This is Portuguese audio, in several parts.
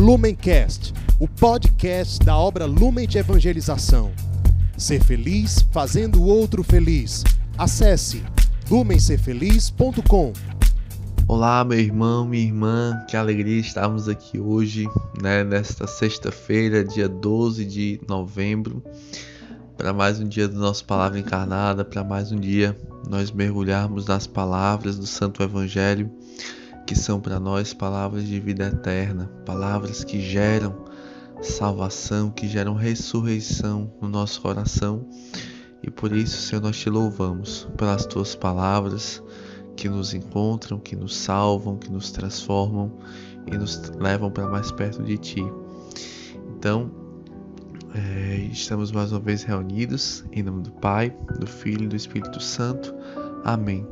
Lumencast, o podcast da obra Lumen de Evangelização. Ser feliz fazendo o outro feliz. Acesse lumencerfeliz.com. Olá, meu irmão, minha irmã, que alegria estarmos aqui hoje, né, nesta sexta-feira, dia 12 de novembro, para mais um dia do nosso Palavra Encarnada, para mais um dia nós mergulharmos nas palavras do Santo Evangelho que são para nós palavras de vida eterna, palavras que geram salvação, que geram ressurreição no nosso coração. E por isso, Senhor, nós te louvamos pelas tuas palavras que nos encontram, que nos salvam, que nos transformam e nos levam para mais perto de ti. Então, é, estamos mais uma vez reunidos em nome do Pai, do Filho e do Espírito Santo. Amém.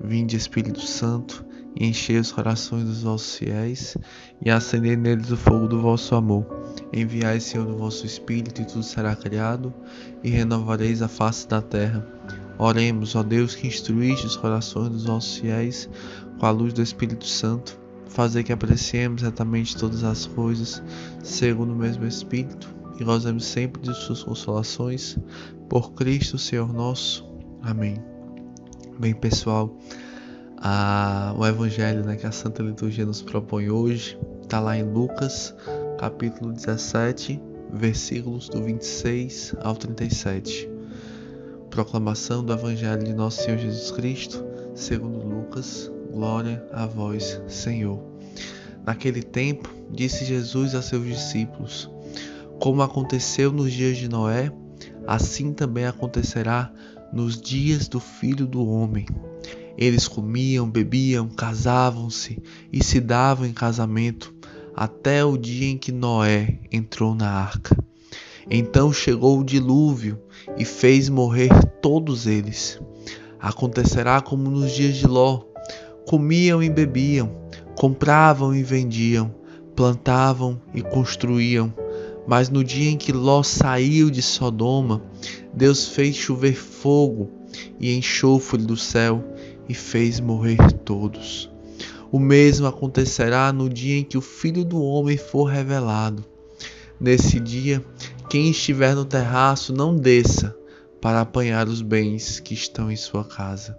Vinde, Espírito Santo e enchei os corações dos vossos fiéis, e acendei neles o fogo do vosso amor. Enviai, Senhor, o vosso Espírito, e tudo será criado, e renovareis a face da terra. Oremos, ó Deus, que instruíste os corações dos vossos fiéis com a luz do Espírito Santo. Fazer que apreciemos retamente todas as coisas, segundo o mesmo Espírito, e gozemos sempre de suas consolações. Por Cristo, Senhor nosso. Amém. Bem, pessoal a, o evangelho né, que a Santa Liturgia nos propõe hoje está lá em Lucas, capítulo 17, versículos do 26 ao 37. Proclamação do Evangelho de Nosso Senhor Jesus Cristo, segundo Lucas, glória a vós, Senhor. Naquele tempo, disse Jesus a seus discípulos: Como aconteceu nos dias de Noé, assim também acontecerá nos dias do Filho do Homem. Eles comiam, bebiam, casavam-se e se davam em casamento até o dia em que Noé entrou na arca. Então chegou o dilúvio e fez morrer todos eles. Acontecerá como nos dias de Ló: comiam e bebiam, compravam e vendiam, plantavam e construíam. Mas no dia em que Ló saiu de Sodoma, Deus fez chover fogo e enxofre do céu e fez morrer todos. O mesmo acontecerá no dia em que o Filho do Homem for revelado. Nesse dia, quem estiver no terraço não desça para apanhar os bens que estão em sua casa.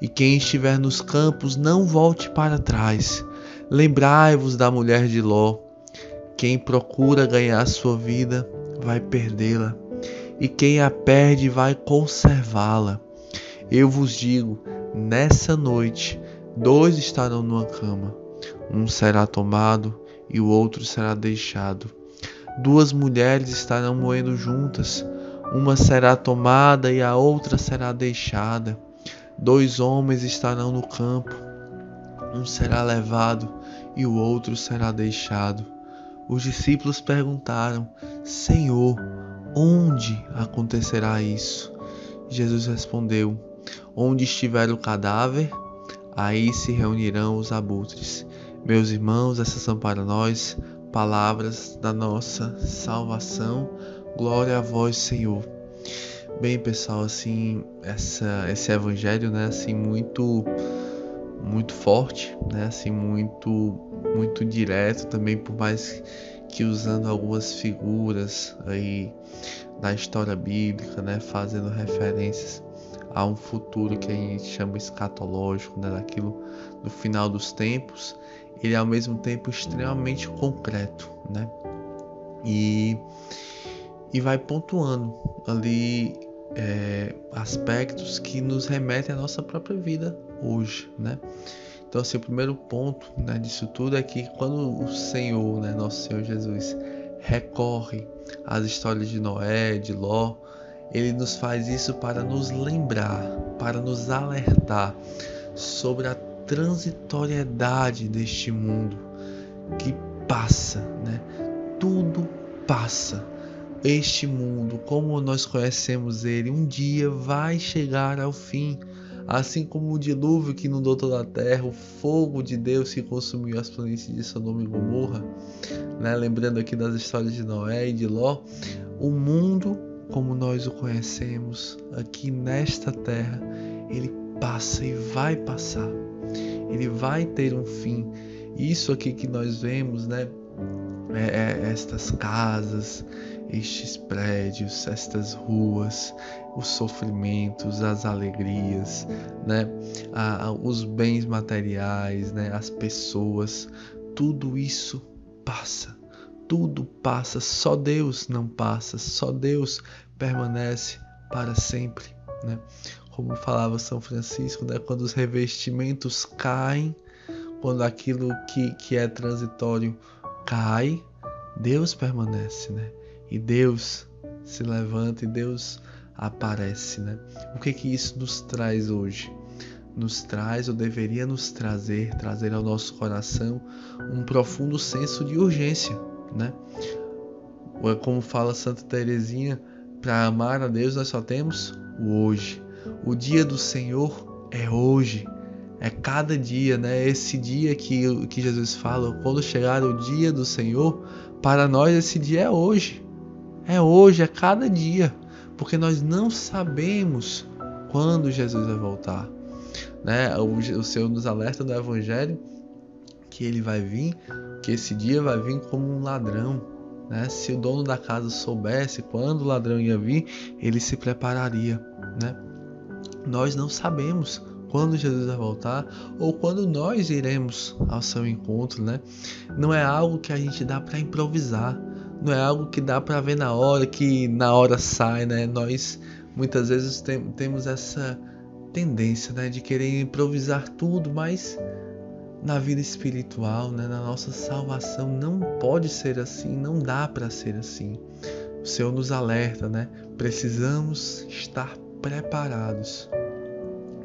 E quem estiver nos campos não volte para trás. Lembrai-vos da mulher de Ló. Quem procura ganhar sua vida vai perdê-la, e quem a perde vai conservá-la. Eu vos digo: Nessa noite, dois estarão numa cama, um será tomado e o outro será deixado. Duas mulheres estarão moendo juntas, uma será tomada e a outra será deixada. Dois homens estarão no campo, um será levado e o outro será deixado. Os discípulos perguntaram: Senhor, onde acontecerá isso? Jesus respondeu: Onde estiver o cadáver, aí se reunirão os abutres. Meus irmãos, essas são para nós palavras da nossa salvação. Glória a vós, Senhor. Bem, pessoal, assim, essa, esse evangelho, né, assim, muito muito forte, né, assim, muito muito direto também, por mais que usando algumas figuras aí da história bíblica, né, fazendo referências a um futuro que a gente chama escatológico, né, daquilo do final dos tempos, ele é ao mesmo tempo extremamente concreto, né? E, e vai pontuando ali é, aspectos que nos remetem à nossa própria vida hoje, né? Então, assim, o primeiro ponto né, disso tudo é que quando o Senhor, né, nosso Senhor Jesus, recorre às histórias de Noé, de Ló, ele nos faz isso para nos lembrar, para nos alertar sobre a transitoriedade deste mundo que passa, né? Tudo passa. Este mundo, como nós conhecemos ele, um dia vai chegar ao fim. Assim como o dilúvio que inundou toda a terra, o fogo de Deus que consumiu as planícies de Sodoma e Gomorra, né? lembrando aqui das histórias de Noé e de Ló, o mundo como nós o conhecemos aqui nesta terra, ele passa e vai passar. Ele vai ter um fim. Isso aqui que nós vemos, né, é, é, estas casas, estes prédios, estas ruas, os sofrimentos, as alegrias, né? os bens materiais, né? as pessoas, tudo isso passa. Tudo passa, só Deus não passa, só Deus permanece para sempre. Né? Como falava São Francisco, né? quando os revestimentos caem, quando aquilo que, que é transitório cai, Deus permanece, né? E Deus se levanta e Deus aparece, né? O que que isso nos traz hoje? Nos traz ou deveria nos trazer, trazer ao nosso coração um profundo senso de urgência, né? Como fala Santa Teresinha, para amar a Deus nós só temos o hoje. O dia do Senhor é hoje. É cada dia, né? Esse dia que, que Jesus fala, quando chegar o dia do Senhor, para nós esse dia é hoje. É hoje, é cada dia. Porque nós não sabemos quando Jesus vai voltar. Né? O, o Senhor nos alerta no Evangelho que ele vai vir, que esse dia vai vir como um ladrão. Né? Se o dono da casa soubesse quando o ladrão ia vir, ele se prepararia. Né? Nós não sabemos quando Jesus vai voltar ou quando nós iremos ao seu encontro, né? Não é algo que a gente dá para improvisar, não é algo que dá para ver na hora, que na hora sai, né? Nós muitas vezes tem, temos essa tendência, né, de querer improvisar tudo, mas na vida espiritual, né, na nossa salvação não pode ser assim, não dá para ser assim. O Senhor nos alerta, né? Precisamos estar preparados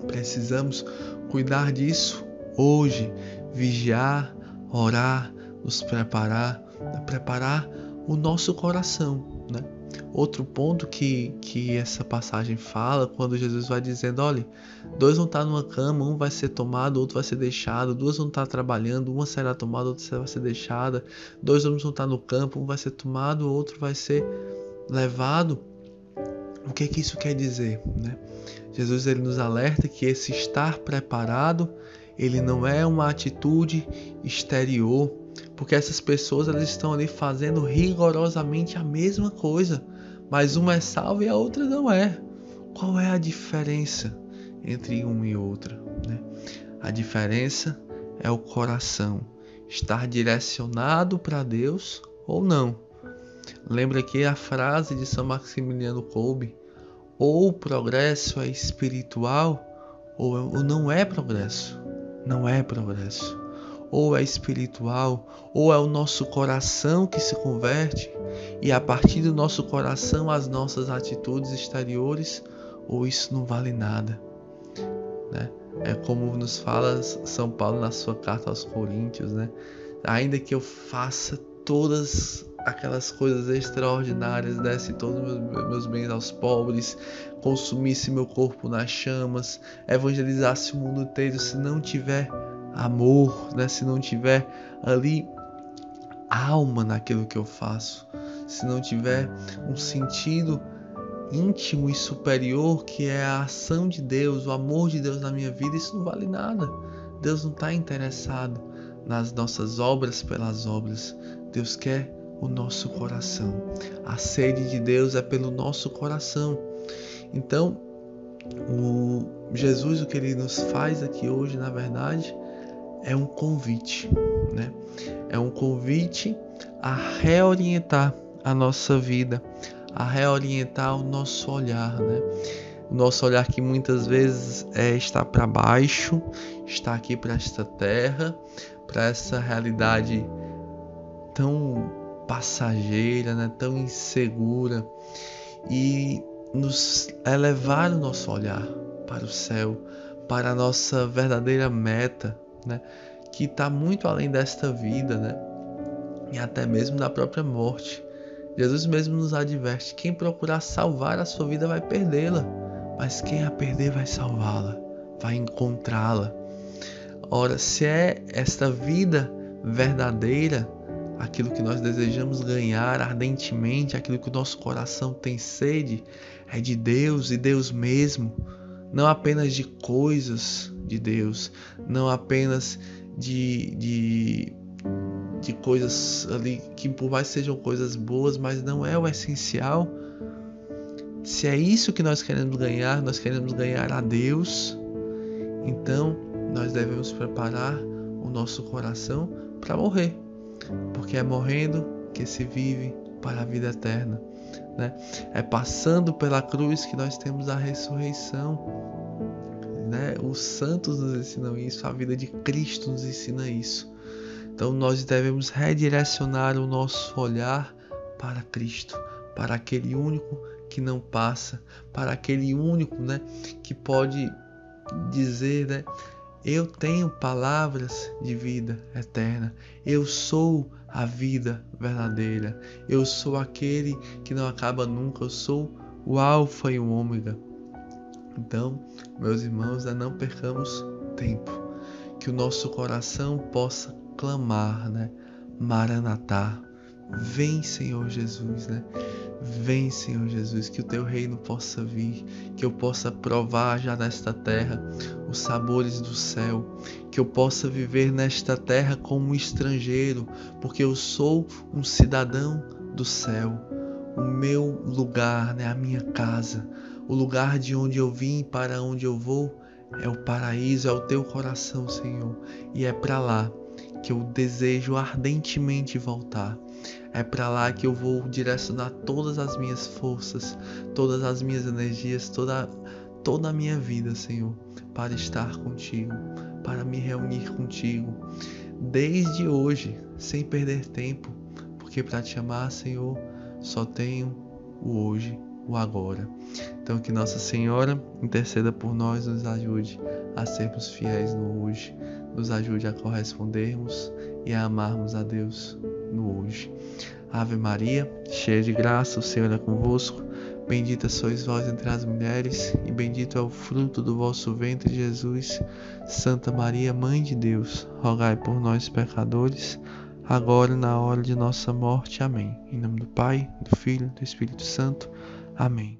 Precisamos cuidar disso hoje, vigiar, orar, nos preparar, preparar o nosso coração, né? Outro ponto que, que essa passagem fala, quando Jesus vai dizendo: olha, dois vão estar numa cama, um vai ser tomado, outro vai ser deixado, duas vão estar trabalhando, uma será tomada, outra vai ser deixada, dois homens vão estar no campo, um vai ser tomado, outro vai ser levado. O que, que isso quer dizer? Né? Jesus ele nos alerta que esse estar preparado ele não é uma atitude exterior, porque essas pessoas elas estão ali fazendo rigorosamente a mesma coisa, mas uma é salva e a outra não é. Qual é a diferença entre uma e outra? Né? A diferença é o coração estar direcionado para Deus ou não. Lembra aqui a frase de São Maximiliano Kolbe ou o progresso é espiritual ou não é progresso. Não é progresso. Ou é espiritual, ou é o nosso coração que se converte e a partir do nosso coração as nossas atitudes exteriores, ou isso não vale nada. Né? É como nos fala São Paulo na sua carta aos Coríntios, né? Ainda que eu faça todas aquelas coisas extraordinárias, desse todos meus, meus bens aos pobres, consumisse meu corpo nas chamas, evangelizasse o mundo inteiro, se não tiver amor, né? se não tiver ali alma naquilo que eu faço, se não tiver um sentido íntimo e superior que é a ação de Deus, o amor de Deus na minha vida, isso não vale nada. Deus não está interessado nas nossas obras pelas obras. Deus quer o nosso coração. A sede de Deus é pelo nosso coração. Então, o Jesus, o que ele nos faz aqui hoje, na verdade, é um convite, né? É um convite a reorientar a nossa vida, a reorientar o nosso olhar, né? O nosso olhar que muitas vezes é está para baixo, está aqui para esta terra, para essa realidade tão passageira, né, tão insegura e nos elevar o nosso olhar para o céu, para a nossa verdadeira meta, né, que está muito além desta vida, né, e até mesmo da própria morte. Jesus mesmo nos adverte: quem procurar salvar a sua vida vai perdê-la, mas quem a perder vai salvá-la, vai encontrá-la. Ora, se é esta vida verdadeira, aquilo que nós desejamos ganhar ardentemente, aquilo que o nosso coração tem sede, é de Deus e Deus mesmo, não apenas de coisas de Deus, não apenas de, de de coisas ali que por mais sejam coisas boas, mas não é o essencial. Se é isso que nós queremos ganhar, nós queremos ganhar a Deus, então nós devemos preparar o nosso coração para morrer, porque é morrendo que se vive para a vida eterna. Né? É passando pela cruz que nós temos a ressurreição. Né? Os santos nos ensinam isso, a vida de Cristo nos ensina isso. Então nós devemos redirecionar o nosso olhar para Cristo, para aquele único que não passa, para aquele único, né, que pode dizer, né, eu tenho palavras de vida eterna. Eu sou a vida verdadeira. Eu sou aquele que não acaba nunca. Eu sou o Alfa e o Ômega. Então, meus irmãos, não percamos tempo. Que o nosso coração possa clamar, né? Maranatá. Vem, Senhor Jesus, né? Vem, Senhor Jesus, que o teu reino possa vir, que eu possa provar já nesta terra os sabores do céu, que eu possa viver nesta terra como um estrangeiro, porque eu sou um cidadão do céu. O meu lugar, né, a minha casa, o lugar de onde eu vim para onde eu vou é o paraíso, é o teu coração, Senhor, e é para lá que eu desejo ardentemente voltar. É para lá que eu vou direcionar todas as minhas forças, todas as minhas energias, toda toda a minha vida, Senhor, para estar contigo, para me reunir contigo, desde hoje, sem perder tempo, porque para te amar, Senhor, só tenho o hoje, o agora. Então que Nossa Senhora interceda por nós, nos ajude a sermos fiéis no hoje, nos ajude a correspondermos e a amarmos a Deus no hoje. Ave Maria, cheia de graça, o Senhor é convosco. Bendita sois vós entre as mulheres, e bendito é o fruto do vosso ventre, Jesus. Santa Maria, Mãe de Deus, rogai por nós, pecadores, agora e na hora de nossa morte. Amém. Em nome do Pai, do Filho e do Espírito Santo. Amém.